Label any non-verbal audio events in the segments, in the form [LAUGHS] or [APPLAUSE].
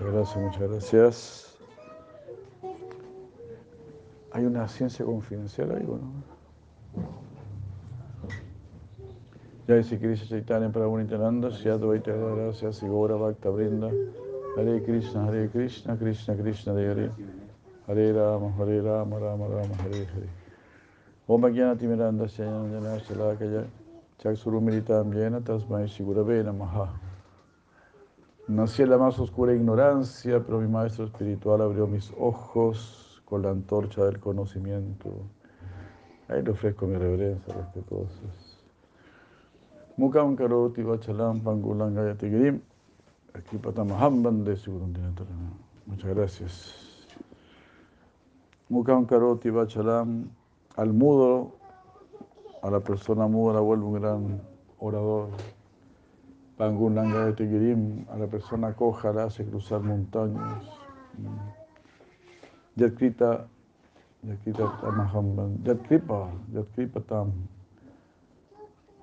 Muchas gracias, muchas gracias. ¿Hay una ciencia confidencial ahí o no? Jai Sri Krishna Chaitanya Prabhu Nityananda Syadvaita Radharasya Sigora Bhakta Brinda Hare Krishna Hare Krishna Krishna Krishna Hare Hare Hare Rama Hare Rama Rama Rama Hare Hare Om Jnana Timiranda Syanjana Shalakaya Chaksurumiritam Yena Tasmai Shigurave Namaha Nací en la más oscura ignorancia, pero mi maestro espiritual abrió mis ojos con la antorcha del conocimiento. Ahí le ofrezco mi reverencia respetuosa. Mukam karoti vachalam pangulam gayati girim. Aquí patamaham bande Muchas gracias. Mukam karoti vachalam. Al mudo, a la persona muda la vuelve un gran orador. Gayati girim. A la persona coja la hace cruzar montañas. Yakrita, Yakrita tamaham bande. Yatkripa, Yatkripa tam.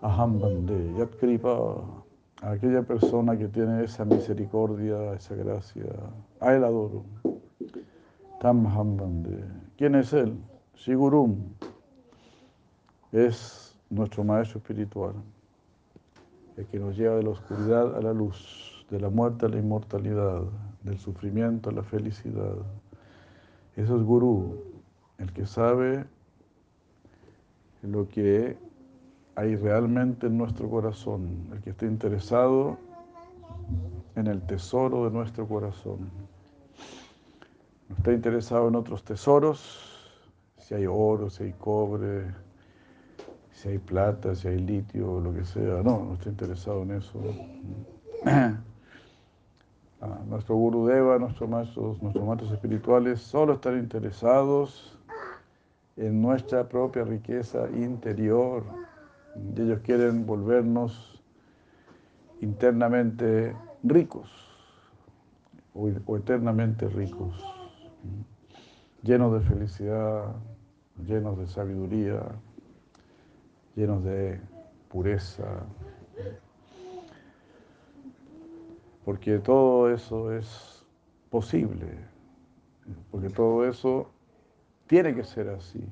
Aham Bande, Yat Kripa, aquella persona que tiene esa misericordia, esa gracia, a él adoro. Tam Aham Bande. ¿Quién es él? Sigurum. Es nuestro maestro espiritual, el que nos lleva de la oscuridad a la luz, de la muerte a la inmortalidad, del sufrimiento a la felicidad. Eso es Gurú, el que sabe lo que hay realmente en nuestro corazón, el que esté interesado en el tesoro de nuestro corazón. No está interesado en otros tesoros, si hay oro, si hay cobre, si hay plata, si hay litio, lo que sea. No, no está interesado en eso. [CLEARS THROAT] Ah, nuestro Gurudeva, nuestros maestros, nuestros maestros espirituales solo están interesados en nuestra propia riqueza interior ellos quieren volvernos internamente ricos o, eternamente ricos, llenos de felicidad, llenos de sabiduría, llenos de pureza. Porque todo eso es posible, porque todo eso tiene que ser así.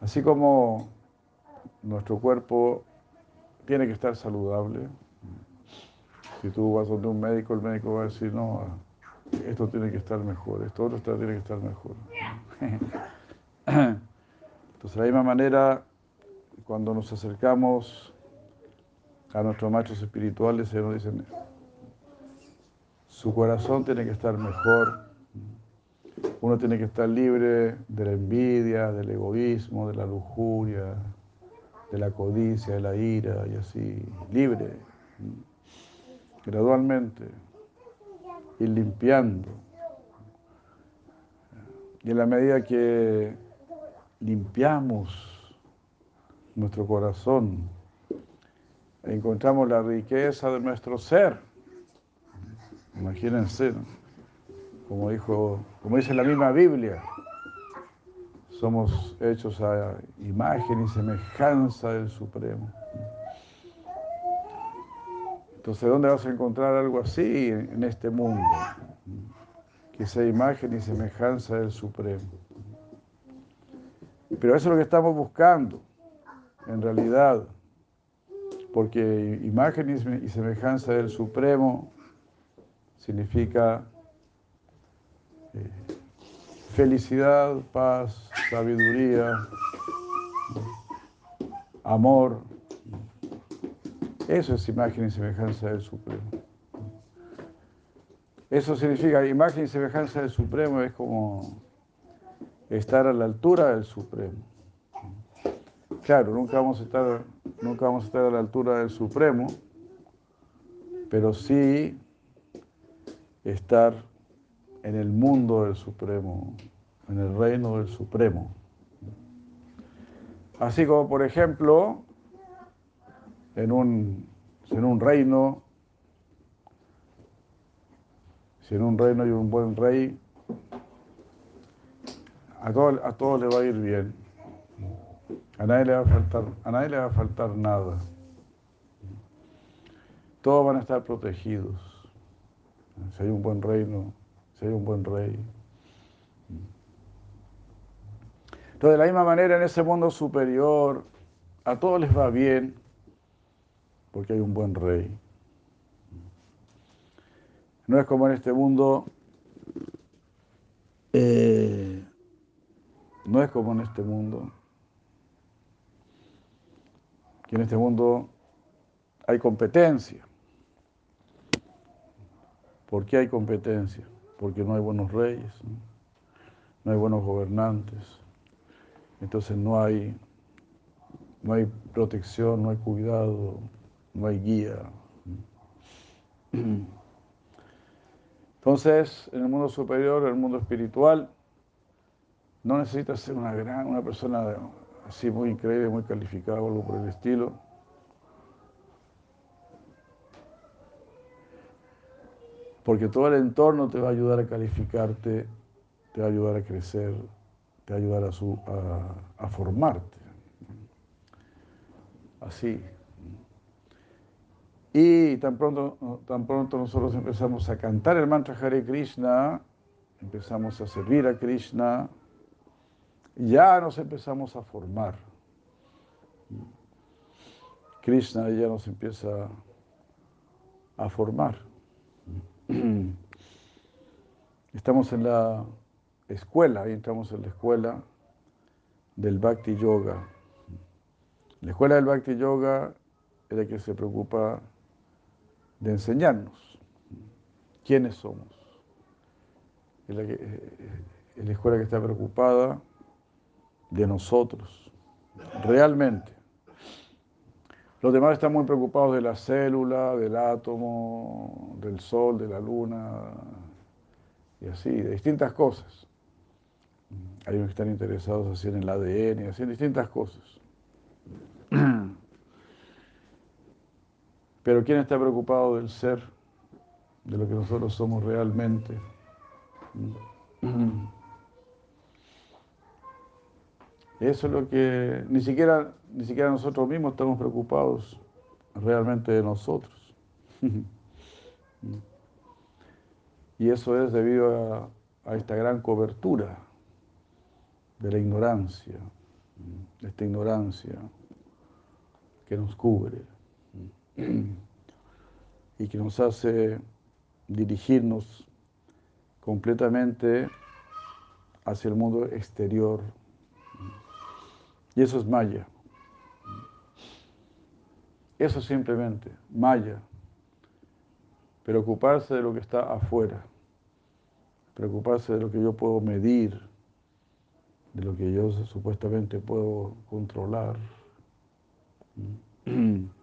Así como nuestro cuerpo tiene que estar saludable. Si tú vas donde un médico, el médico va a decir, no, esto tiene que estar mejor, esto otro tiene que estar mejor. [LAUGHS] Entonces, de la misma manera, cuando nos acercamos a nuestros maestros espirituales, ellos nos dicen, su corazón tiene que estar mejor, uno tiene que estar libre de la envidia, del egoísmo, de la lujuria, de la codicia, de la ira y así, libre, gradualmente, ir limpiando. Y en la medida que limpiamos nuestro corazón, encontramos la riqueza de nuestro ser. Imagínense, como dijo, como dice la misma Biblia, somos hechos a imagen y semejanza del Supremo. Entonces, ¿dónde vas a encontrar algo así en este mundo? Que sea imagen y semejanza del Supremo. Pero eso es lo que estamos buscando, en realidad, porque imagen y semejanza del Supremo significa eh, felicidad, paz, sabiduría, amor. Eso es imagen y semejanza del Supremo. Eso significa, imagen y semejanza del Supremo es como estar a la altura del Supremo. Claro, nunca vamos a estar, nunca vamos a estar a la altura del Supremo, pero sí estar en el mundo del Supremo, en el reino del Supremo. Así como, por ejemplo, en un, en un reino, si en un reino hay un buen rey, a todos a todo le va a ir bien. A nadie le va a faltar, a nadie va a faltar nada. todos van a estar protegidos. Si hay un buen reino, si hay un buen rey. Entonces, de la misma manera, en ese mundo superior, a todos les va bien porque hay un buen rey. No es como en este mundo, eh, no es como en este mundo, que en este mundo hay competencia. ¿Por qué hay competencia? Porque no hay buenos reyes, no, hay buenos gobernantes, entonces no hay, no hay protección, no hay cuidado, no hay guía. [CLEARS THROAT] Entonces, en el mundo superior, en el mundo espiritual, no necesitas ser una gran, una persona así muy increíble, muy calificada o algo por el estilo. Porque todo el entorno te va a ayudar a calificarte, te va a ayudar a crecer, te va a ayudar a, a formarte. Así. Y tan pronto, tan pronto nosotros empezamos a cantar el mantra Hare Krishna, empezamos a servir a Krishna, ya nos empezamos a formar. Krishna ya nos empieza a formar. Estamos en la escuela, ahí estamos en la escuela del Bhakti Yoga. La escuela del Bhakti Yoga es la que se preocupa de enseñarnos quiénes somos. Es la, la escuela que está preocupada de nosotros, realmente. Los demás están muy preocupados de la célula, del átomo, del sol, de la luna, y así, de distintas cosas. Hay unos que están interesados así en el ADN, así en distintas cosas. [CLEARS THROAT] Pero ¿quién está preocupado del ser, de lo que nosotros somos realmente? [CLEARS THROAT] Eso es lo que ni siquiera, ni siquiera nosotros mismos estamos preocupados realmente de nosotros. [LAUGHS] Y eso es debido a, a, esta gran cobertura de la ignorancia, esta ignorancia que nos cubre [CLEARS THROAT] y que nos hace dirigirnos completamente hacia el mundo exterior. Y eso es Maya. Eso simplemente, Maya. Preocuparse de lo que está afuera. Preocuparse de lo que yo puedo medir, de lo que yo supuestamente puedo controlar. [CLEARS THROAT]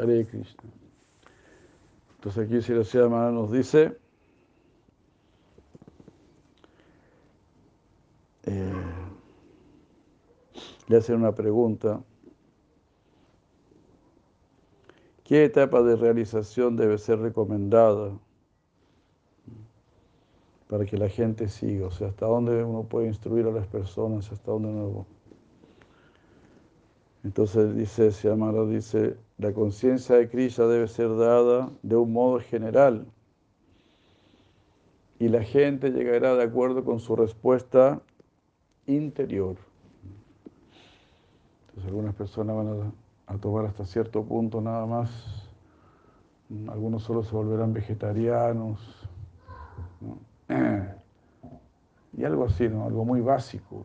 Hare Krishna. Entonces aquí Maharaj nos dice, eh, le hacen una pregunta, ¿qué etapa de realización debe ser recomendada para que la gente siga? O sea, ¿hasta dónde uno puede instruir a las personas? ¿Hasta dónde no? Entonces dice, Siamara dice, la conciencia de Krishna debe ser dada de un modo general y la gente llegará de acuerdo con su respuesta interior. Entonces algunas personas van a, tomar hasta cierto punto nada más, algunos solo se volverán vegetarianos, [CLEARS THROAT] y algo así, ¿no? algo muy básico.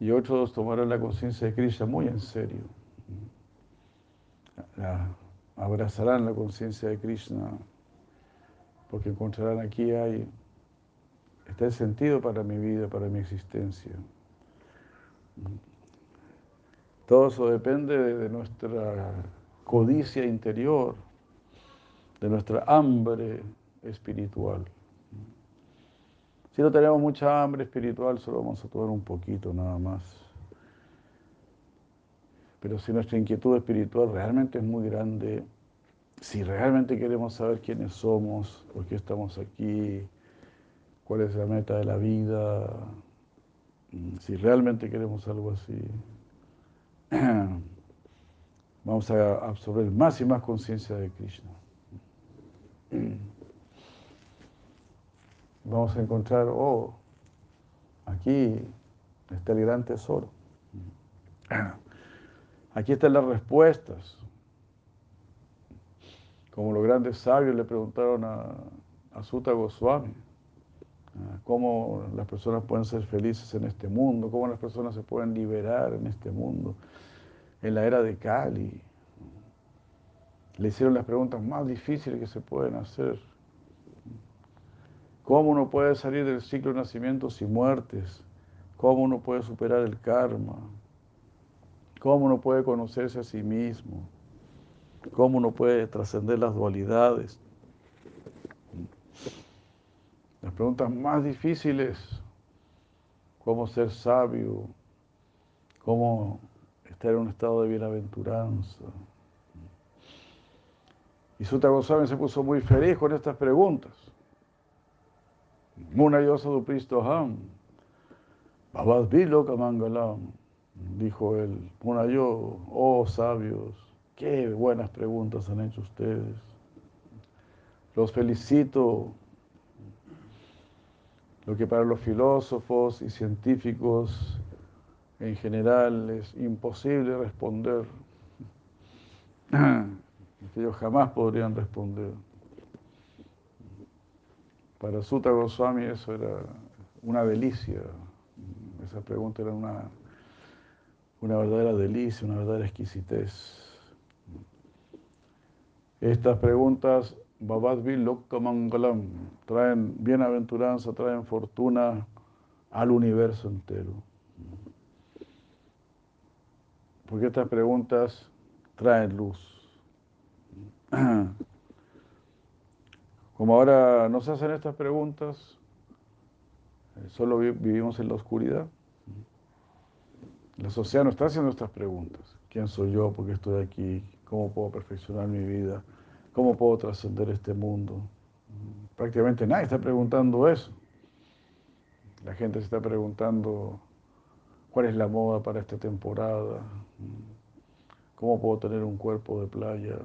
Y otros tomarán la conciencia de Krishna muy en serio. abrazarán la conciencia de Krishna porque encontrarán aquí hay, está el sentido para mi vida, para mi existencia. Todo eso depende de nuestra codicia interior, de nuestra hambre espiritual. Si no tenemos mucha hambre espiritual, solo vamos a tomar un poquito nada más. Pero si nuestra inquietud espiritual realmente es muy grande, si realmente queremos saber quiénes somos, por qué estamos aquí, cuál es la meta de la vida, si realmente queremos algo así, [CLEARS THROAT] vamos a absorber más y más conciencia de Krishna. [CLEARS THROAT] Vamos a encontrar, oh, aquí está el gran tesoro. [CLEARS THROAT] Aquí están las respuestas. Como los grandes sabios le preguntaron a, a Sutta Goswami, cómo las personas pueden ser felices en este mundo, cómo las personas se pueden liberar en este mundo en la era de Cali. Le hicieron las preguntas más difíciles que se pueden hacer. ¿Cómo uno puede salir del ciclo de nacimientos y muertes? ¿Cómo uno puede superar el karma? ¿Cómo uno puede conocerse a sí mismo? ¿Cómo uno puede trascender las dualidades? Las preguntas más difíciles, cómo ser sabio, cómo estar en un estado de bienaventuranza. Y Sutta Goswami se puso muy feliz con estas preguntas. Muna Yosadu Ham, Babad Kamangalam, dijo él, Muna yo, oh sabios, qué buenas preguntas han hecho ustedes. Los felicito. Lo que para los filósofos y científicos en general es imposible responder, [CLEARS THROAT] ellos jamás podrían responder. Para Sutta Goswami eso era una delicia, esa pregunta era una, una verdadera delicia, una verdadera exquisitez. Estas preguntas, Babadvi Lokkamangalam, traen bienaventuranza, traen fortuna al universo entero. Porque estas preguntas traen luz. [CLEARS THROAT] Como ahora no se hacen estas preguntas, eh, solo vivimos en la oscuridad. La sociedad no está haciendo estas preguntas. ¿Quién soy yo? ¿Por qué estoy aquí? ¿Cómo puedo perfeccionar mi vida? ¿Cómo puedo trascender este mundo? Prácticamente nadie está preguntando eso. La gente se está preguntando cuál es la moda para esta temporada, cómo puedo tener un cuerpo de playa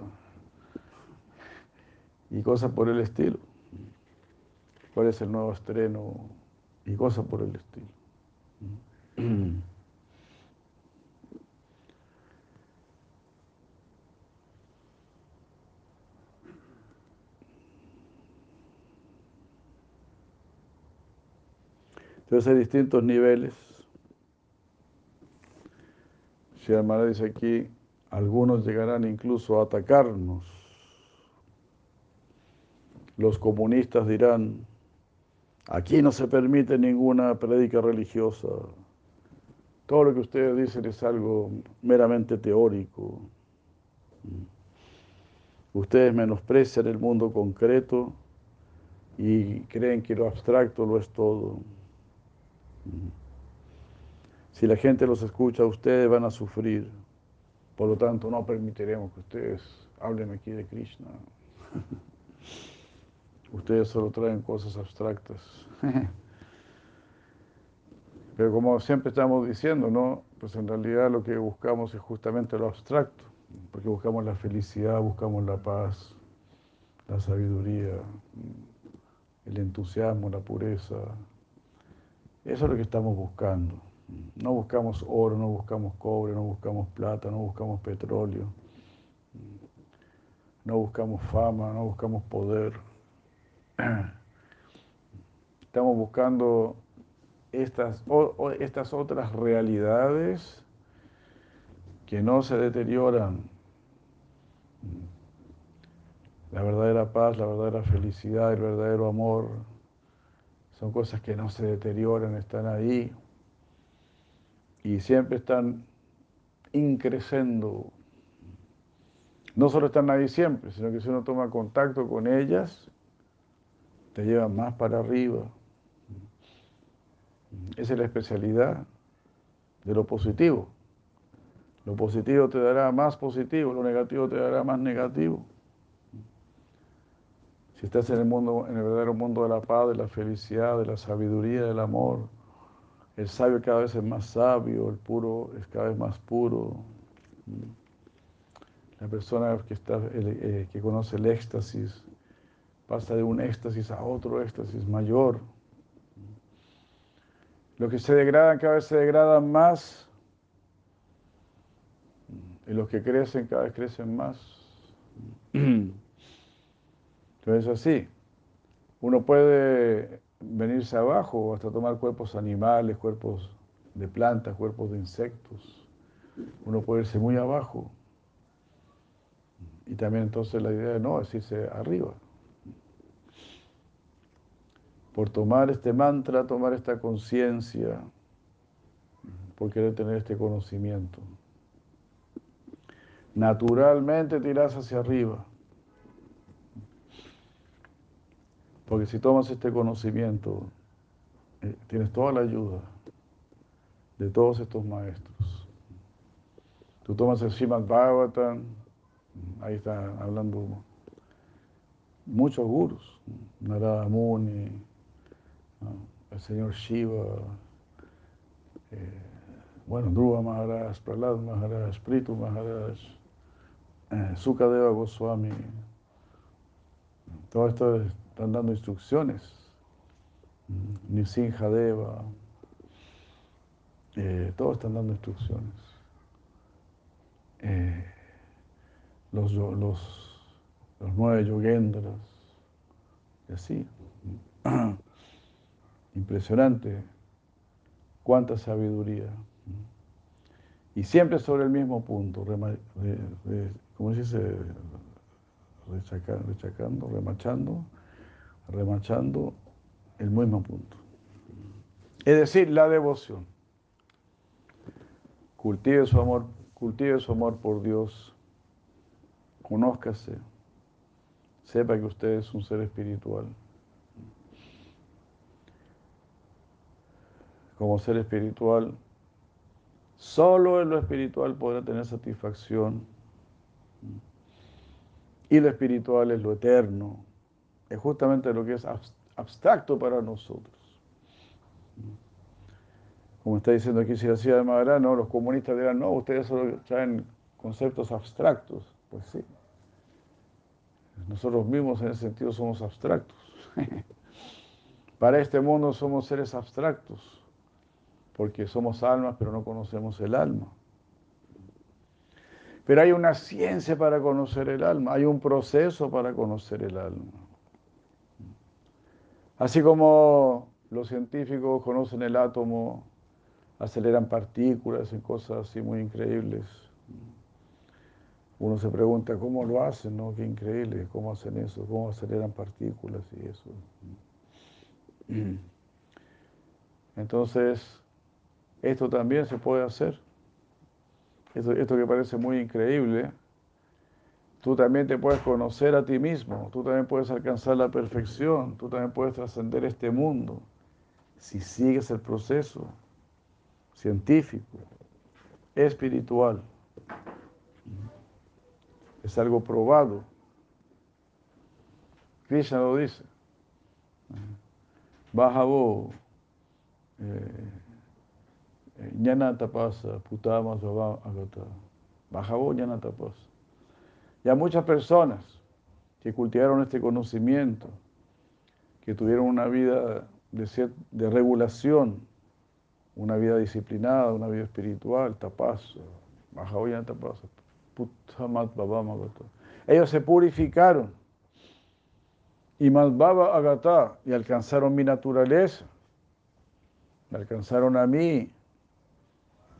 y cosas por el estilo. ¿Cuál es el nuevo estreno? Y cosas por el estilo. [CLEARS THROAT] Entonces hay distintos niveles. Si Amara dice aquí, algunos llegarán incluso a atacarnos. Los comunistas dirán, aquí no se permite ninguna prédica religiosa. Todo lo que ustedes dicen es algo meramente teórico. Ustedes menosprecian el mundo concreto y creen que lo abstracto lo es todo. Si la gente los escucha, ustedes van a sufrir. Por lo tanto, no permitiremos que ustedes hablen aquí de Krishna. [LAUGHS] ustedes solo traen cosas abstractas. [LAUGHS] Pero como siempre estamos diciendo, ¿no? Pues en realidad lo que buscamos es justamente lo abstracto, porque buscamos la felicidad, buscamos la paz, la sabiduría, el entusiasmo, la pureza, eso es lo que estamos buscando. No buscamos oro, no buscamos cobre, no buscamos plata, no buscamos petróleo, no buscamos fama, no buscamos poder. [CLEARS THROAT] Estamos buscando estas, estas otras realidades que no se deterioran. La verdadera paz, la verdadera felicidad, el verdadero amor, son cosas que no se deterioran, están ahí. y siempre están increciendo. No solo están ahí siempre, sino que si uno toma contacto con ellas, te llevan más para arriba. Esa es la especialidad de lo positivo. Lo positivo te dará más positivo, lo negativo te dará más negativo. Si estás en el mundo, en el verdadero mundo de la paz, de la felicidad, de la sabiduría, del amor, el sabio cada vez es más sabio, el puro es cada vez más puro. La persona que, está, eh, que conoce el éxtasis pasa de un éxtasis a otro éxtasis mayor. Los que se degradan cada vez se degradan más y los que crecen cada vez crecen más. Entonces así, uno puede venirse abajo hasta tomar cuerpos animales, cuerpos de plantas, cuerpos de insectos. Uno puede irse muy abajo. Y también entonces la idea de no es irse arriba. Por tomar este mantra, tomar esta conciencia, por querer tener este conocimiento naturalmente tiras hacia arriba. Porque si tomas este conocimiento, eh, tienes toda la ayuda de todos estos maestros. Tú tomas el Srimad Bhagavatam, ahí está hablando muchos gurus, Narada Muni, el señor Shiva, eh, bueno, Dhruva Maharaj, Prahlad Maharaj, Pritu Maharaj, eh, Sukadeva Goswami, todo esto están dando instrucciones. Mm, Nisinja Deva, eh, todos están dando instrucciones. Eh, los, los, los nueve yogendras, y así. [CLEARS THROAT] Impresionante cuánta sabiduría. Y siempre sobre el mismo punto, ¿cómo se dice? Rechacando, remachando, remachando el mismo punto. Es decir, la devoción. Cultive su amor, cultive su amor por Dios. Conózcase. Sepa que usted es un ser espiritual. Como ser espiritual, solo en lo espiritual podrá tener satisfacción y lo espiritual es lo eterno. Es justamente lo que es abstracto para nosotros. Como está diciendo aquí Siracía de Madera, no, los comunistas dirán, no, ustedes solo traen conceptos abstractos. Pues sí. Nosotros mismos en ese sentido somos abstractos. [LAUGHS] para este mundo somos seres abstractos, porque somos almas, pero no conocemos el alma. Pero hay una ciencia para conocer el alma, hay un proceso para conocer el alma. Así como los científicos conocen el átomo, aceleran partículas y cosas así muy increíbles. Uno se pregunta cómo lo hacen, ¿no? Qué increíble, cómo hacen eso, cómo aceleran partículas y eso. [CLEARS THROAT] Entonces, esto también se puede hacer esto, que parece muy increíble, tú también te puedes conocer a ti mismo, tú también puedes alcanzar la perfección, tú también puedes trascender este mundo si sigues el proceso científico, espiritual. Es algo probado. Krishna lo dice. Baja vos. Eh, Ñana tapasa, putama agata. Bajabo ñana tapasa. Y a muchas personas que cultivaron este conocimiento, que tuvieron una vida de, de regulación, una vida disciplinada, una vida espiritual, tapasa, bajabo ñana tapasa, putamat agata. Ellos se purificaron y baba agata y alcanzaron mi naturaleza, me alcanzaron a mí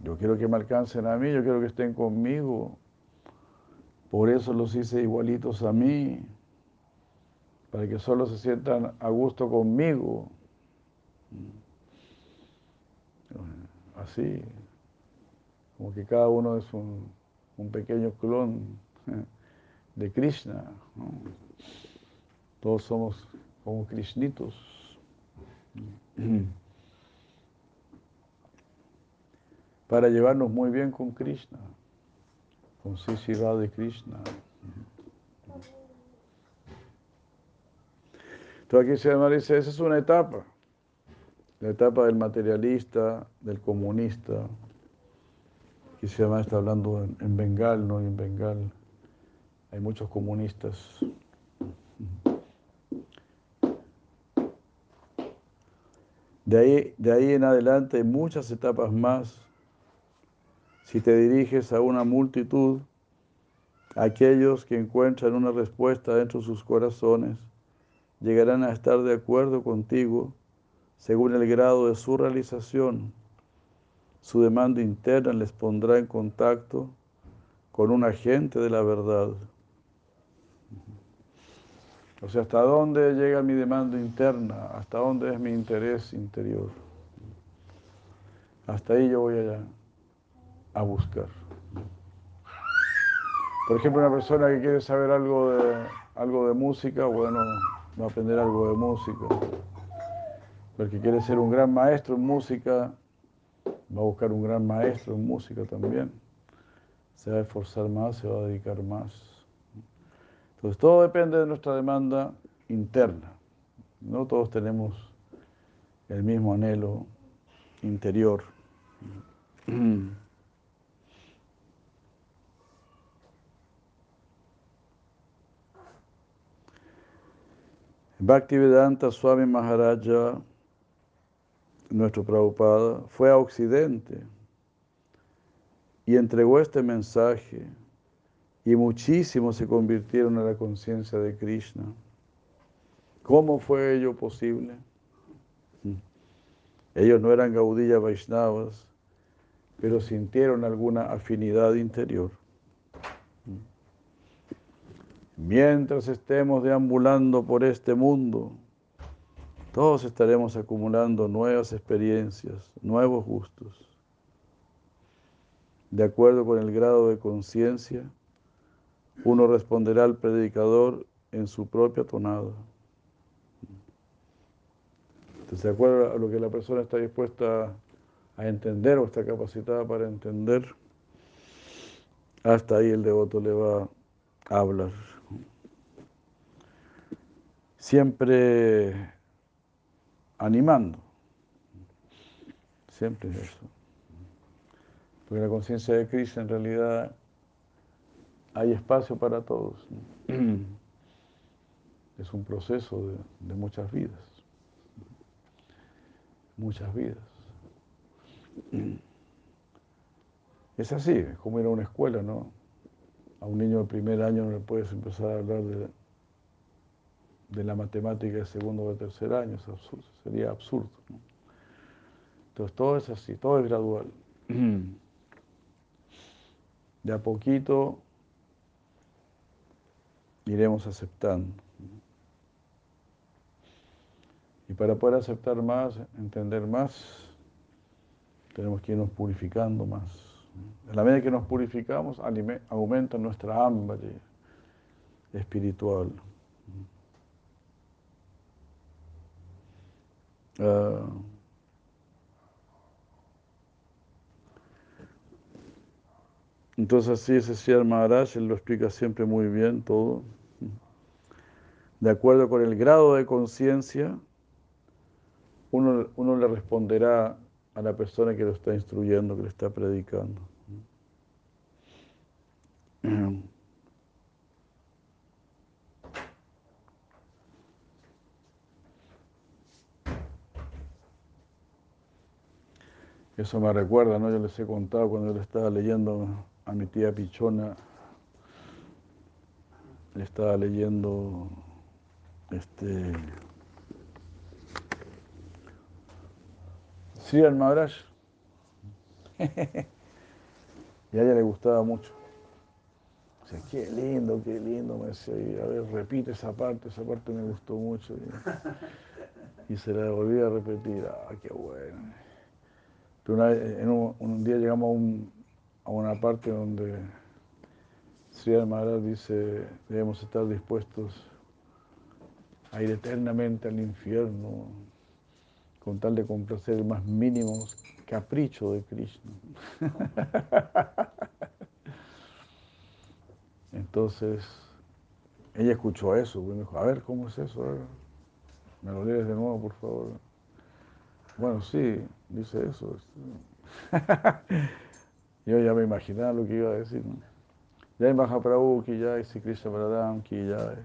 yo quiero que me alcancen a mí, yo quiero que estén conmigo. Por eso los hice igualitos a mí, para que solo se sientan a gusto conmigo. Así. como que cada uno es un, pequeño clon de Krishna. Todos somos como Krishnitos. Para llevarnos muy bien con Krishna, con Sisi de Krishna. Entonces aquí se dice, esa es una etapa, la etapa del materialista, del comunista. Aquí se llama, está hablando en, en Bengal, ¿no? Y en Bengal hay muchos comunistas. De ahí, de ahí en adelante hay muchas etapas más. Si te diriges a una multitud, aquellos que encuentran una respuesta dentro de sus corazones llegarán a estar de acuerdo contigo según el grado de su realización. Su demanda interna les pondrá en contacto con un agente de la verdad. O sea, ¿hasta dónde llega mi demanda interna? ¿Hasta dónde es mi interés interior? Hasta ahí yo voy a, a buscar. Por ejemplo, una persona que quiere saber algo de, algo de música, bueno, va a aprender algo de música. El que quiere ser un gran maestro en música, va a buscar un gran maestro en música también. Se va a esforzar más, se va a dedicar más. Entonces todo depende de nuestra demanda interna. No todos tenemos el mismo anhelo interior. [CLEARS THROAT] Bhaktivedanta Swami Maharaja, nuestro Prabhupada, fue a Occidente y entregó este mensaje y muchísimos se convirtieron a la conciencia de Krishna. ¿Cómo fue ello posible? Ellos no eran Gaudilla Vaishnavas, pero sintieron alguna afinidad interior. Mientras estemos deambulando por este mundo, todos estaremos acumulando nuevas experiencias, nuevos gustos. De acuerdo con el grado de conciencia, uno responderá al predicador en su propia tonada. Entonces, de acuerdo a lo que la persona está dispuesta a entender o está capacitada para entender, hasta ahí el devoto le va a hablar. Siempre animando. Siempre es eso. Porque la conciencia de Cristo en realidad hay espacio para todos. [CLEARS THROAT] Es un proceso de, muchas vidas. Muchas vidas. [CLEARS THROAT] Es así, es como ir a una escuela, ¿no? A un niño de primer año no le puedes empezar a hablar de, de la matemática de segundo o tercer año, es absurdo, sería absurdo. Entonces todo es así, todo es gradual. [CLEARS THROAT] De a poquito iremos aceptando. Y para poder aceptar más, entender más, tenemos que irnos purificando más. En la medida que nos purificamos, aumenta nuestra hambre espiritual. Ah. entonces así ese Sri Maharaj, lo explica siempre muy bien todo de acuerdo con el grado de conciencia, uno, uno, le responderá a la persona que lo está instruyendo, que le está predicando. Eso me recuerda, ¿no? Yo les he contado cuando yo le estaba leyendo a mi tía Pichona, le estaba leyendo este, Sri al Maharaj. y a ella le gustaba mucho. O sea, qué lindo, qué lindo, me decía, a ver, repite esa parte, esa parte me gustó mucho. Y, se la volví a repetir, ah, qué bueno. Un, día llegamos a un, a una parte donde Sri Maharaj dice, debemos estar dispuestos a ir eternamente al infierno con tal de complacer el más mínimo capricho de Krishna. [LAUGHS] Entonces, ella escuchó eso, y me dijo, a ver, ¿cómo es eso? ¿Me lo lees de nuevo, por favor? Bueno, sí, dice eso. [LAUGHS] Yo ya me imaginaba lo que iba a decir. Ya hay Mahaprabhu, que ya hay Krishna Baladam, que ya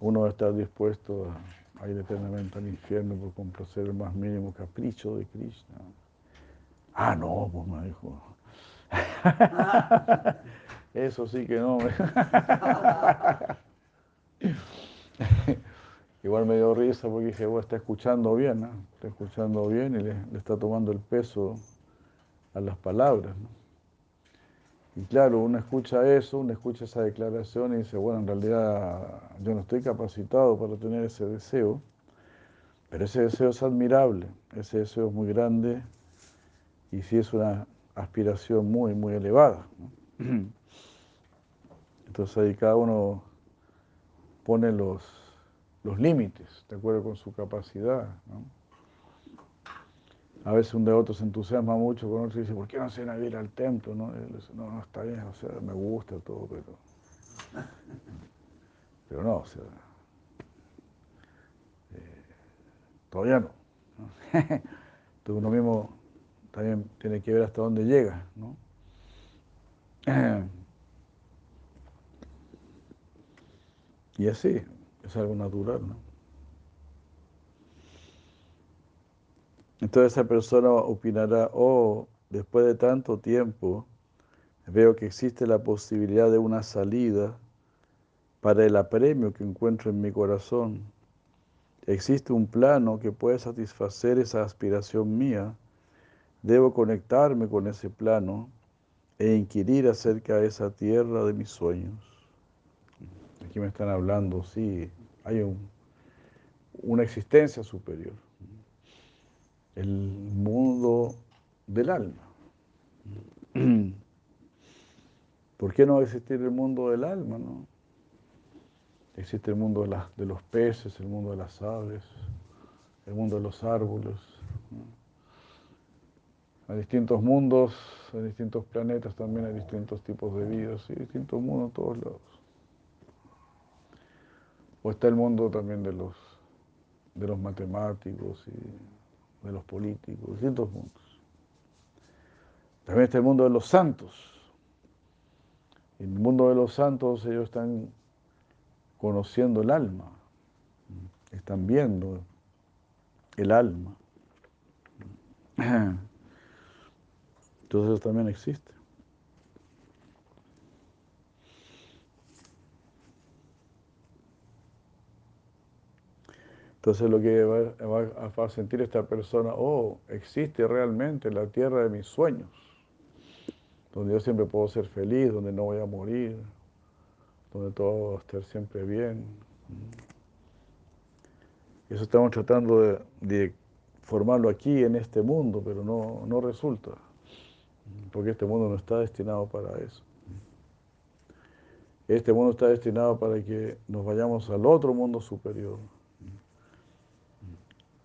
Uno estar dispuesto a, ir eternamente al infierno por complacer el más mínimo capricho de Krishna. Ah, no, pues me dijo. [LAUGHS] Eso sí que no. [LAUGHS] Igual me dio risa porque dije, bueno, está escuchando bien, está escuchando bien y le, está tomando el peso a las palabras. Y claro, uno escucha eso, uno escucha esa declaración y dice, bueno, en realidad yo no estoy capacitado para tener ese deseo, pero ese deseo es admirable, ese deseo es muy grande y sí es una aspiración muy, muy elevada. [CLEARS THROAT] Entonces ahí cada uno pone los, los límites, de acuerdo con su capacidad. A veces un devoto se entusiasma mucho con otro y dice, ¿por qué no se van a ir al templo? ¿no? Dice, no, no, está bien, o sea, me gusta todo, pero... [LAUGHS] Pero no, o sea... Eh, todavía no. [LAUGHS] Entonces uno mismo también tiene que ver hasta dónde llega, ¿no? [CLEARS THROAT] Y así, es algo natural, ¿no? Entonces esa persona opinará, oh, después de tanto tiempo, veo que existe la posibilidad de una salida para el apremio que encuentro en mi corazón. Existe un plano que puede satisfacer esa aspiración mía. Debo conectarme con ese plano e inquirir acerca de esa tierra de mis sueños. Aquí me están hablando, sí, hay una existencia superior, el mundo del alma. [CLEARS THROAT] ¿Por qué no va a existir el mundo del alma? Existe el mundo de, los peces, el mundo de las aves, el mundo de los árboles. Hay distintos mundos, hay distintos planetas, también hay distintos tipos de vidas, y distintos mundos en todos lados. O está el mundo también de los, de los matemáticos y de los políticos, distintos mundos. También está el mundo de los santos. En el mundo de los santos ellos están conociendo el alma, están viendo el alma. [CLEARS THROAT] Entonces también existe. Entonces lo que va, a sentir esta persona, oh, existe realmente la tierra de mis sueños, donde yo siempre puedo ser feliz, donde no voy a morir, donde todo va a estar siempre bien. Eso estamos tratando de, formarlo aquí en este mundo, pero no, no resulta, porque este mundo no está destinado para eso. Este mundo está destinado para que nos vayamos al otro mundo superior.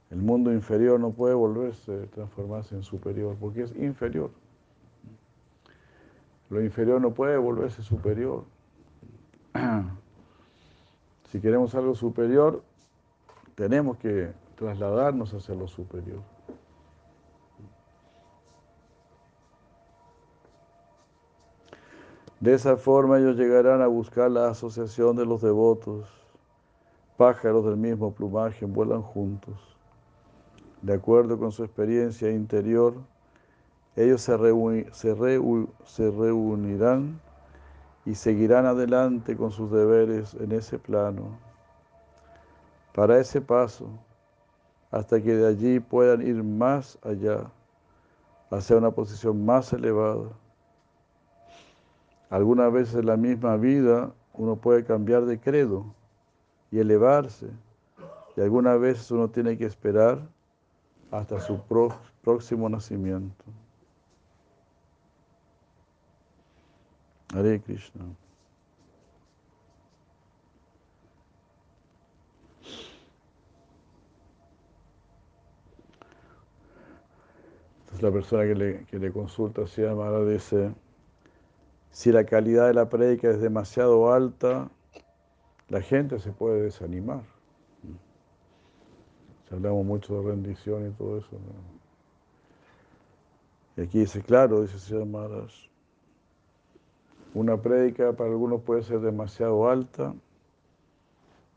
El mundo inferior no puede volverse, transformarse en superior, porque es inferior. Lo inferior no puede volverse superior. [CLEARS THROAT] Si queremos algo superior, tenemos que trasladarnos hacia lo superior. De esa forma ellos llegarán a buscar la asociación de los devotos. Pájaros del mismo plumaje vuelan juntos de acuerdo con su experiencia interior, ellos se, reunirán y seguirán adelante con sus deberes en ese plano. Para ese paso, hasta que de allí puedan ir más allá, hacia una posición más elevada. Algunas veces en la misma vida uno puede cambiar de credo y elevarse, y algunas veces uno tiene que esperar hasta su próximo nacimiento. Hare Krishna. Entonces la persona que le, consulta a dice, si la calidad de la prédica es demasiado alta, la gente se puede desanimar. Si hablamos mucho de rendición y todo eso. Y aquí dice, claro, dice Sri Maharaj, una prédica para algunos puede ser demasiado alta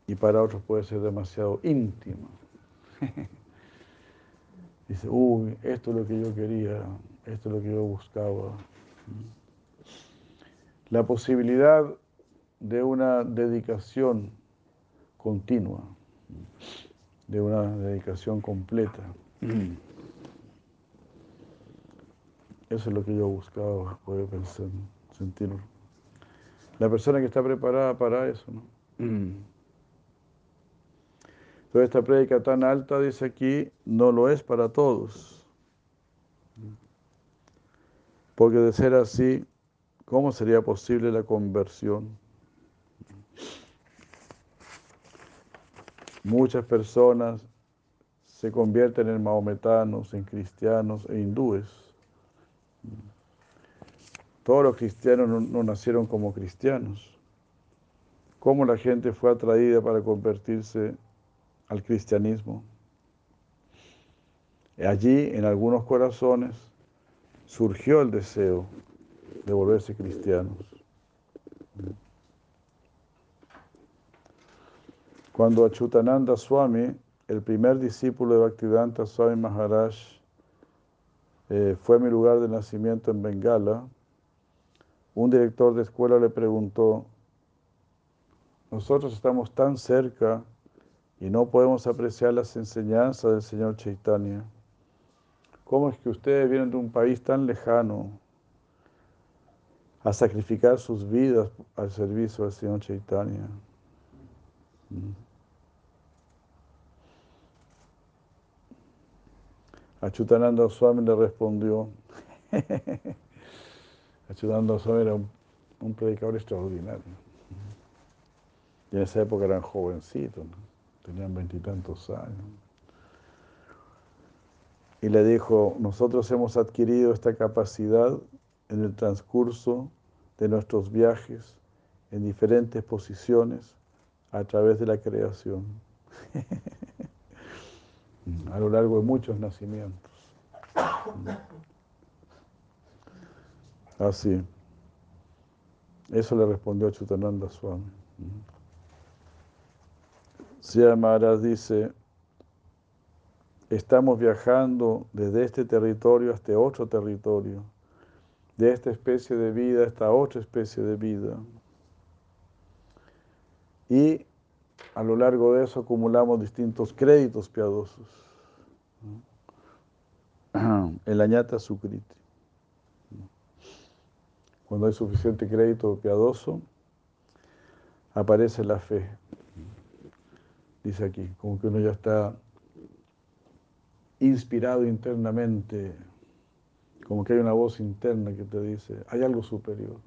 y para otros puede ser demasiado íntima. [LAUGHS] dice, uy, esto es lo que yo quería, esto es lo que yo buscaba. La posibilidad de una dedicación continua, de una dedicación completa. [CLEARS THROAT] Eso es lo que yo buscaba, poder sentir. La persona que está preparada para eso, ¿no? Entonces esta prédica tan alta, dice aquí, no lo es para todos. Porque de ser así, ¿cómo sería posible la conversión? Muchas personas se convierten en maometanos, en cristianos e hindúes todos los cristianos no, nacieron como cristianos. ¿Cómo la gente fue atraída para convertirse al cristianismo? Allí, en algunos corazones, surgió el deseo de volverse cristianos. Cuando Achutananda Swami, el primer discípulo de Bhaktivedanta Swami Maharaj, eh, fue a mi lugar de nacimiento en Bengala, un director de escuela le preguntó, nosotros estamos tan cerca y no podemos apreciar las enseñanzas del Señor Chaitanya. ¿Cómo es que ustedes vienen de un país tan lejano a sacrificar sus vidas al servicio del Señor Chaitanya? Mm. Achutananda Swami le respondió, [LAUGHS] Achutananda Swami era un, predicador extraordinario. Y en esa época eran jovencitos, tenían veintitantos años. Y le dijo, nosotros hemos adquirido esta capacidad en el transcurso de nuestros viajes en diferentes posiciones a través de la creación. [LAUGHS] a lo largo de muchos nacimientos. Así. Eso le respondió Chutananda Swami. Sri Maharaj dice, estamos viajando desde este territorio hasta otro territorio, de esta especie de vida hasta otra especie de vida. Y a lo largo de eso acumulamos distintos créditos piadosos. El añata sukriti. Cuando hay suficiente crédito piadoso, aparece la fe. Dice aquí, como que uno ya está inspirado internamente, como que hay una voz interna que te dice, hay algo superior.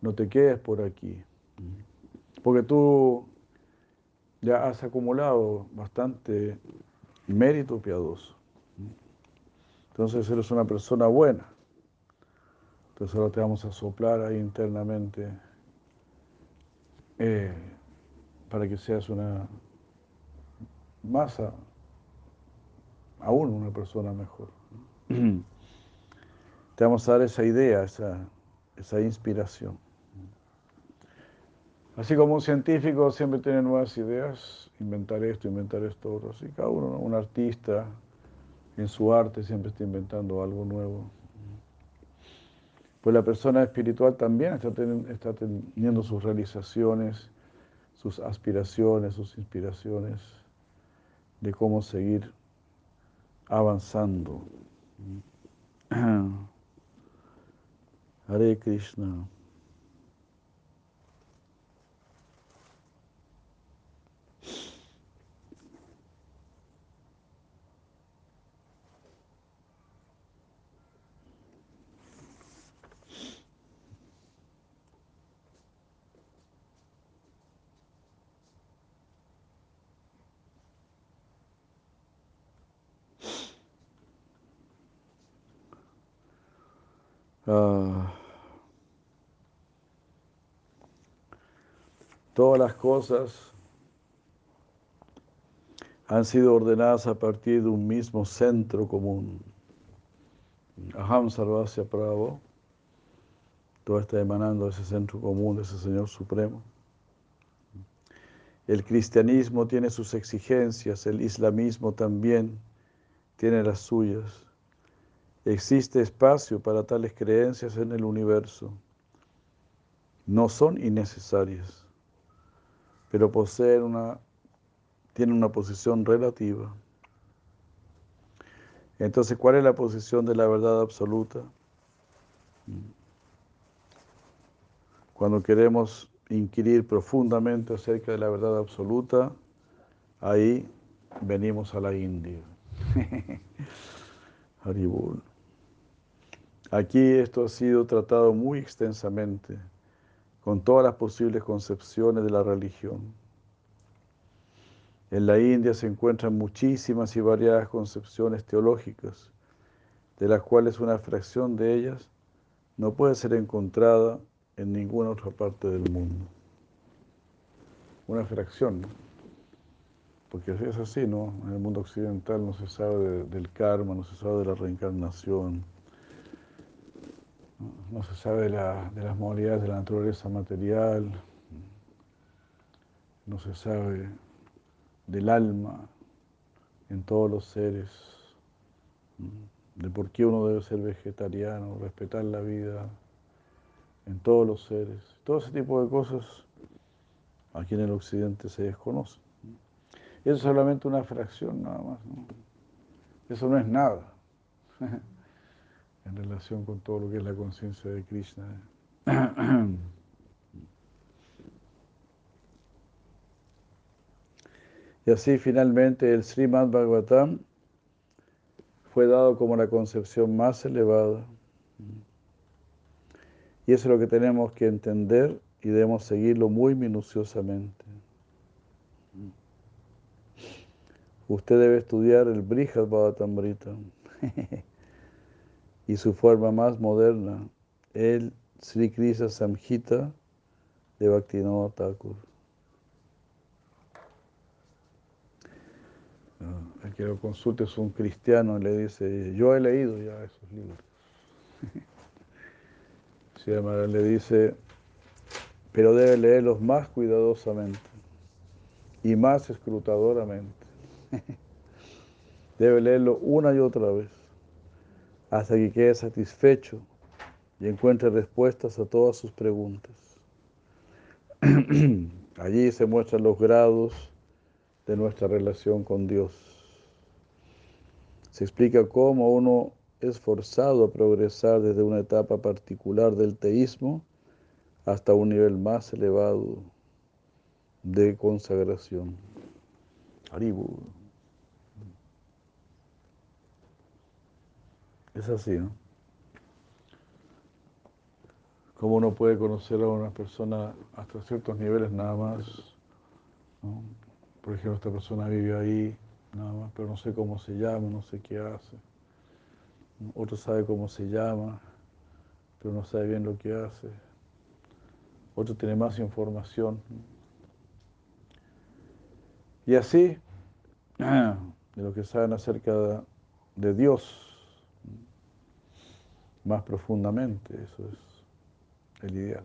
No te quedes por aquí. Porque tú ya has acumulado bastante mérito piadoso. Entonces eres una persona buena. Entonces ahora te vamos a soplar ahí internamente eh, para que seas una masa, aún una persona mejor. [CLEARS THROAT] Te vamos a dar esa idea, esa, esa inspiración. Así como un científico siempre tiene nuevas ideas, inventar esto, inventar esto, otro, cada uno, un artista en su arte siempre está inventando algo nuevo. Pues la persona espiritual también está está teniendo sus realizaciones, sus aspiraciones, sus inspiraciones de cómo seguir avanzando. [CLEARS THROAT] Hare Krishna. Ah, todas las cosas han sido ordenadas a partir de un mismo centro común. Aham Sarvasya todo está emanando de ese centro común, de ese Señor Supremo. El cristianismo tiene sus exigencias, el islamismo también tiene las suyas. Existe espacio para tales creencias en el universo. No son innecesarias, pero poseen una, tienen una posición relativa. Entonces, ¿cuál es la posición de la verdad absoluta? Cuando queremos inquirir profundamente acerca de la verdad absoluta, ahí venimos a la India. [LAUGHS] Haribul. Aquí esto ha sido tratado muy extensamente, con todas las posibles concepciones de la religión. En la India se encuentran muchísimas y variadas concepciones teológicas, de las cuales una fracción de ellas no puede ser encontrada en ninguna otra parte del mundo. Una fracción, ¿no? porque es así, ¿no? En el mundo occidental no se sabe del karma, no se sabe de la reencarnación, no se sabe de, las modalidades de la naturaleza material, no se sabe del alma en todos los seres, de por qué uno debe ser vegetariano, respetar la vida en todos los seres. Todo ese tipo de cosas aquí en el occidente se desconoce. Eso es solamente una fracción nada más. Eso no es nada. [LAUGHS] en relación con todo lo que es la conciencia de Krishna. Y así finalmente el Srimad Bhagavatam fue dado como la concepción más elevada. Y eso es lo que tenemos que entender y debemos seguirlo muy minuciosamente. Usted debe estudiar el Brihad Bhagavatamrita. [LAUGHS] y su forma más moderna, el Sri Krishna Samhita de Bhaktivinoda Thakur. Ah, el que lo consulte es un cristiano y le dice, yo he leído ya esos libros. [LAUGHS] le dice, pero debe leerlos más cuidadosamente y más escrutadoramente. [LAUGHS] debe leerlo una y otra vez hasta que quede satisfecho y encuentre respuestas a todas sus preguntas. [CLEARS THROAT] Allí se muestran los grados de nuestra relación con Dios. Se explica cómo uno es forzado a progresar desde una etapa particular del teísmo hasta un nivel más elevado de consagración. Haribu. Es así, ¿no? Cómo uno puede conocer a una persona hasta ciertos niveles nada más. Por ejemplo, esta persona vive ahí, nada más, pero no sé cómo se llama, no sé qué hace. Otro sabe cómo se llama, pero no sabe bien lo que hace. Otro tiene más información. Y así, [CLEARS THROAT] de lo que saben acerca de Dios, más profundamente, eso es el ideal.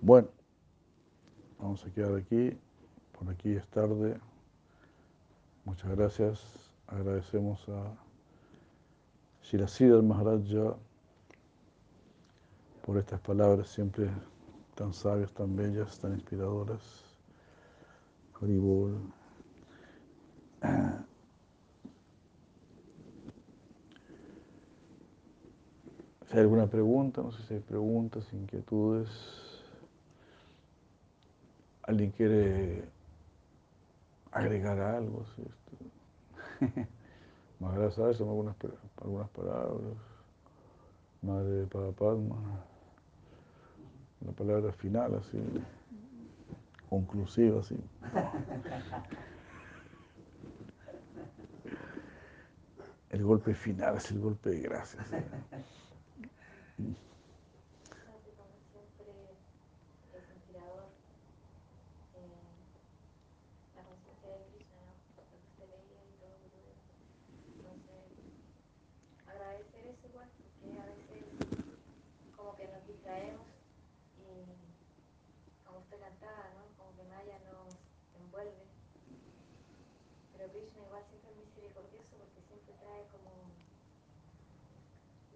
Bueno, vamos a quedar aquí, por aquí es tarde. Muchas gracias, agradecemos a Shirasida Maharaja por estas palabras siempre tan sabias, tan bellas, tan inspiradoras. Haribol. Hay alguna pregunta, no sé si hay preguntas, inquietudes. ¿Alguien quiere agregar algo? [LAUGHS] Más ¿sabes? Son algunas, algunas palabras. Madre de Padma. La palabra final, así. Conclusiva, así. [LAUGHS] El golpe final es el golpe de como siempre el sentido la conciencia de Krishna, lo que usted veía y todo el. Entonces, agradecer eso igual, porque a veces como que nos distraemos y como usted cantada, ¿no? Como que Maya nos envuelve. Pero Krishna igual siempre es misericordioso porque siempre trae como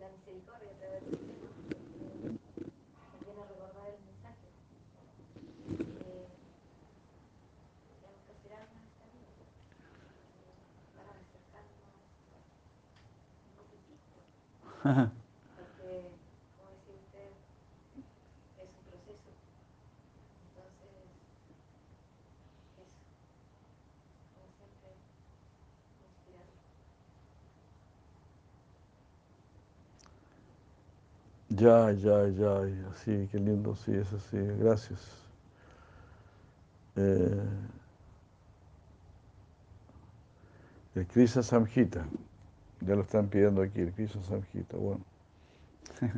la misericordia a través de él. Porque, como decía usted, es un proceso. Entonces, eso, como siempre, inspirar. Ya, ya, ya, así, qué lindo, sí, es así, gracias. Eh, el Krishna Samhita. Ya lo están pidiendo aquí, el Krishna Samhita. Bueno. [LAUGHS] eh,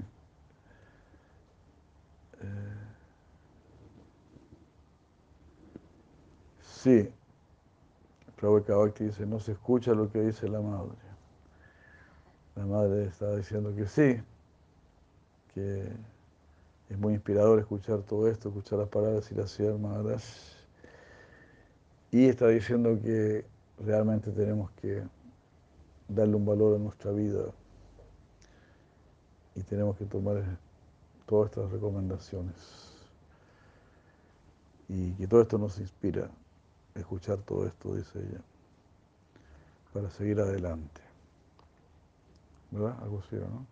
sí. Prabhupada Bhakti dice, no se escucha lo que dice la madre. La madre está diciendo que sí, que es muy inspirador escuchar todo esto, escuchar las palabras y las Maharaj. Y está diciendo que realmente tenemos que darle un valor a nuestra vida y tenemos que tomar todas estas recomendaciones. Y que todo esto nos inspira, escuchar todo esto, dice ella, para seguir adelante. ¿Verdad? Algo así, ¿no?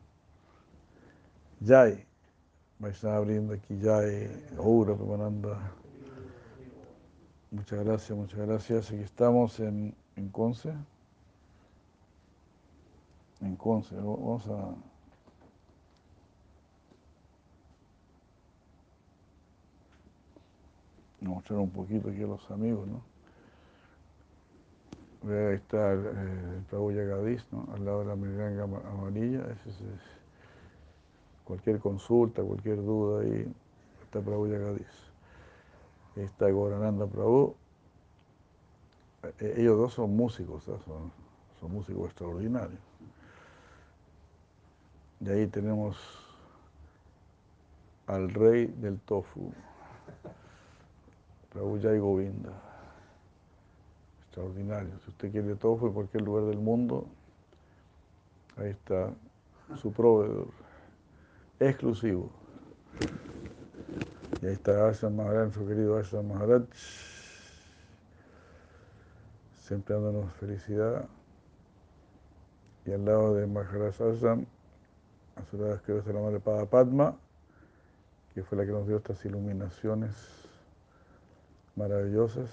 Jai, estar abriendo aquí Jai, Aura, Pamananda. Muchas gracias, muchas gracias. Aquí estamos en, en Conce en Conce. Vamos a... mostrar un poquito aquí a los amigos, ¿no? Ahí está el, el Prabhu ¿no? Al lado de la miranga amarilla. Cualquier consulta, cualquier duda, ahí está Prabhu Yagadis. Ahí está Gorananda Prabhu. E, ellos dos son músicos, son, son músicos extraordinarios. Y ahí tenemos al rey del tofu, Prabhu Jai Govinda. Extraordinario. Si usted quiere tofu en cualquier lugar del mundo, ahí está su proveedor. Exclusivo. Y ahí está Asha Maharaj, nuestro querido Asha Maharaj. Siempre dándonos felicidad. Y al lado de Maharaj Ashram, su lado escribe la madre Pada Padma, que fue la que nos dio estas iluminaciones maravillosas.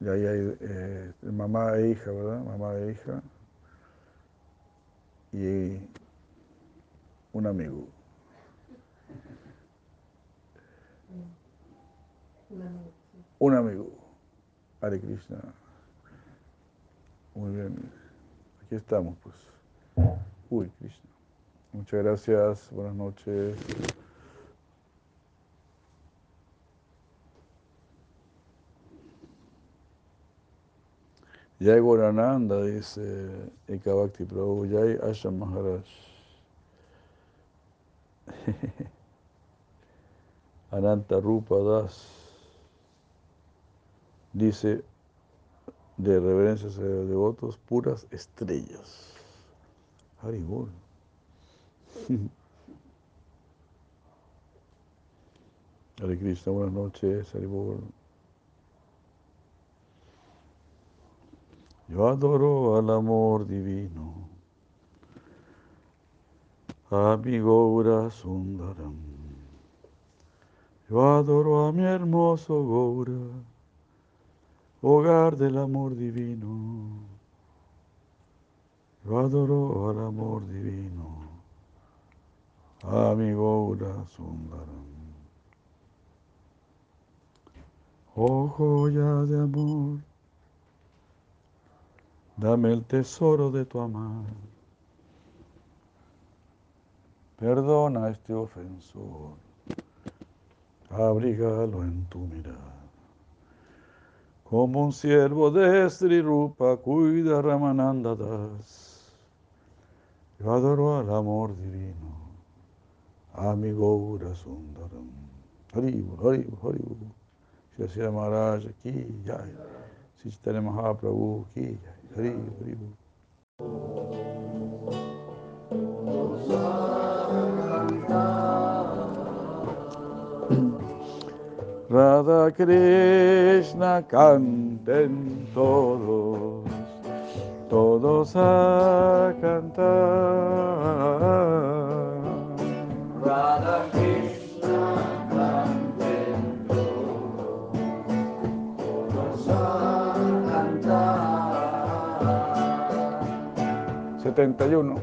Y ahí hay eh, mamá e hija, ¿verdad? Mamá e hija. Y. Un amigo. Un amigo. Hare Krishna. Muy bien. Aquí estamos, pues. Uy, Krishna. Muchas gracias, buenas noches. Jai Gorananda, dice Ekavakti Prabhu, Jai Ashram Maharaj. [LAUGHS] Ananta Rupa Das dice de reverencias a devotos puras estrellas. Haribol. Hare Krishna, buenas noches, Haribol. Yo adoro al amor divino, a mi Gaura Sundaram. Yo adoro a mi hermoso Gaura, hogar del amor divino. Yo adoro al amor divino, a mi Gaura Sundaram. Oh joya de amor, dame el tesoro de tu amar. Perdona a este ofensor, abrígalo en tu mirada. Como un siervo de Sri Rupa cuida Ramananda Das. Yo adoro al amor divino, a mi Gaura Sundaram. Haribu, Haribu, Haribu. Shri Maharaj ki jai. Sri Mahaprabhu ki jai. Haribu, Haribu. Radha Krishna canten todos, todos a cantar. Radha Krishna canten todos, todos a cantar. 71.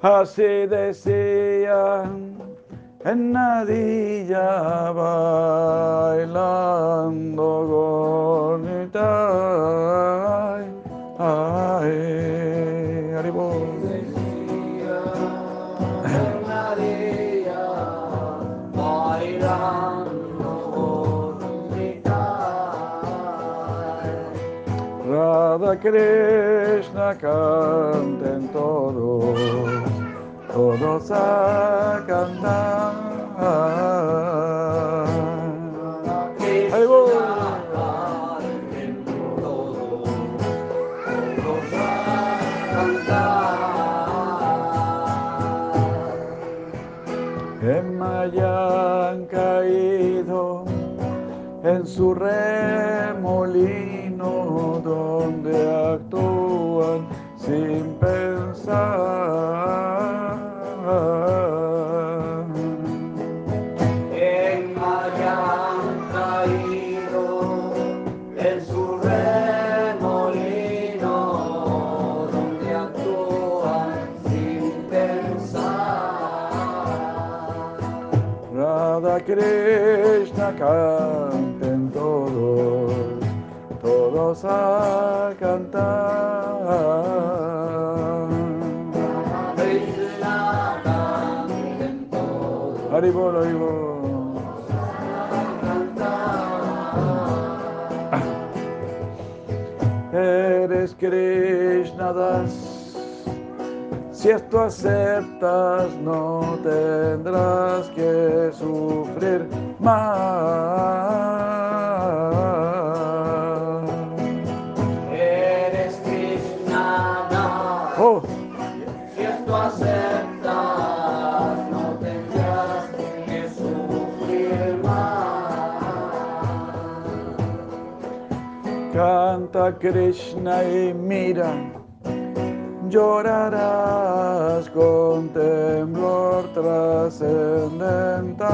Así decían en Nadilla bailando bonita. Ay. Decía en la día, bailando bonita. Radha Krishna canten todos, todos a cantar. Haribo. Canten todos, todos a cantar. En hayan caído en su remolino donde actúan sin pensar. A cantar. Haribol, Haribol. Eres Krishna Das. Si esto aceptas, no tendrás que sufrir más. Canta Krishna y mira, llorarás con temblor trascendental.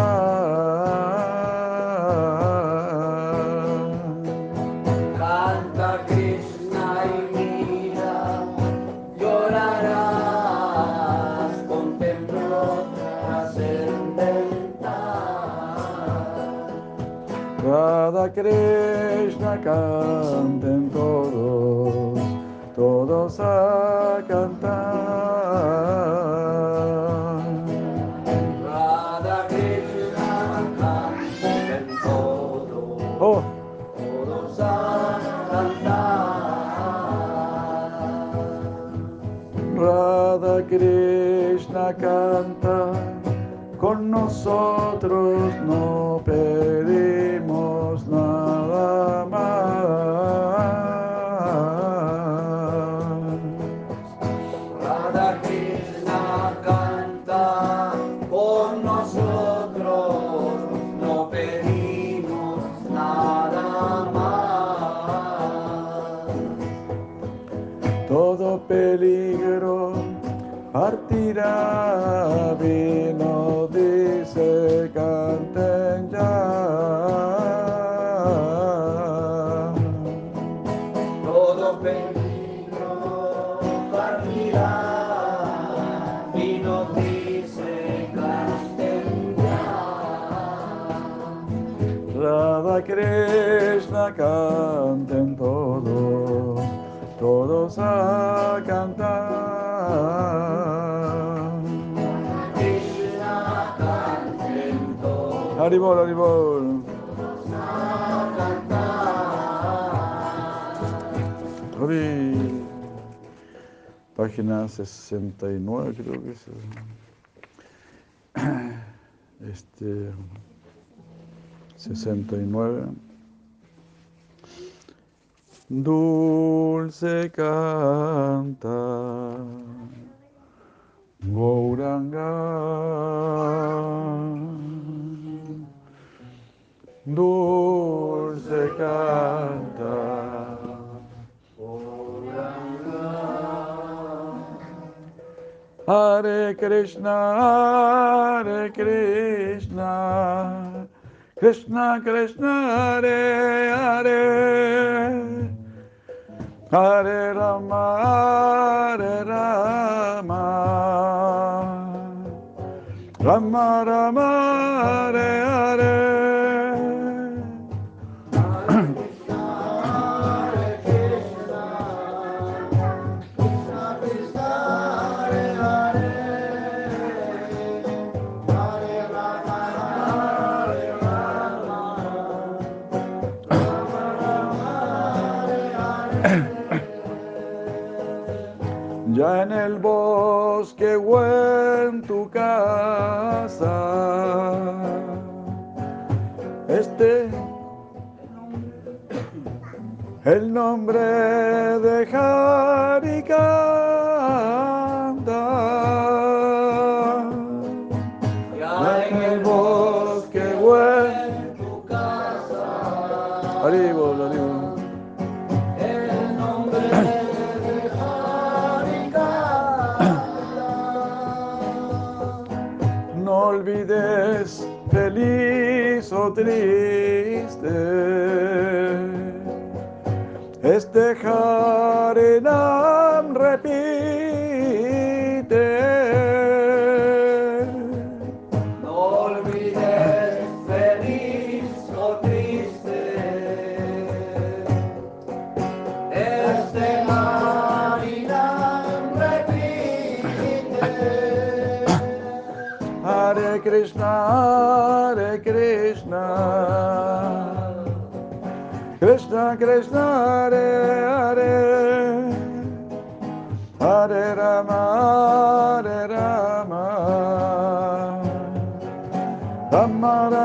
Canta Krishna y mira, llorarás con temblor trascendental. Radha Krishna todos, todos a cantar. Radha Krishna canten todos, Oh, todos a cantar. Radha Krishna canta, con nosotros no Haribol, Haribol. Hari. Página 69 creo que es. Este. 69. Dulce canta. Dulce canta. Hare Krishna, Hare Krishna, Krishna Krishna, Hare Hare, Hare Rama, Hare Rama, Rama Rama, este el nombre de Hari canta. Ya en en tu casa, Haribol, triste este Harinam repite. Krishna Krishna Hare Hare. Hare Rama Hare Rama. Rama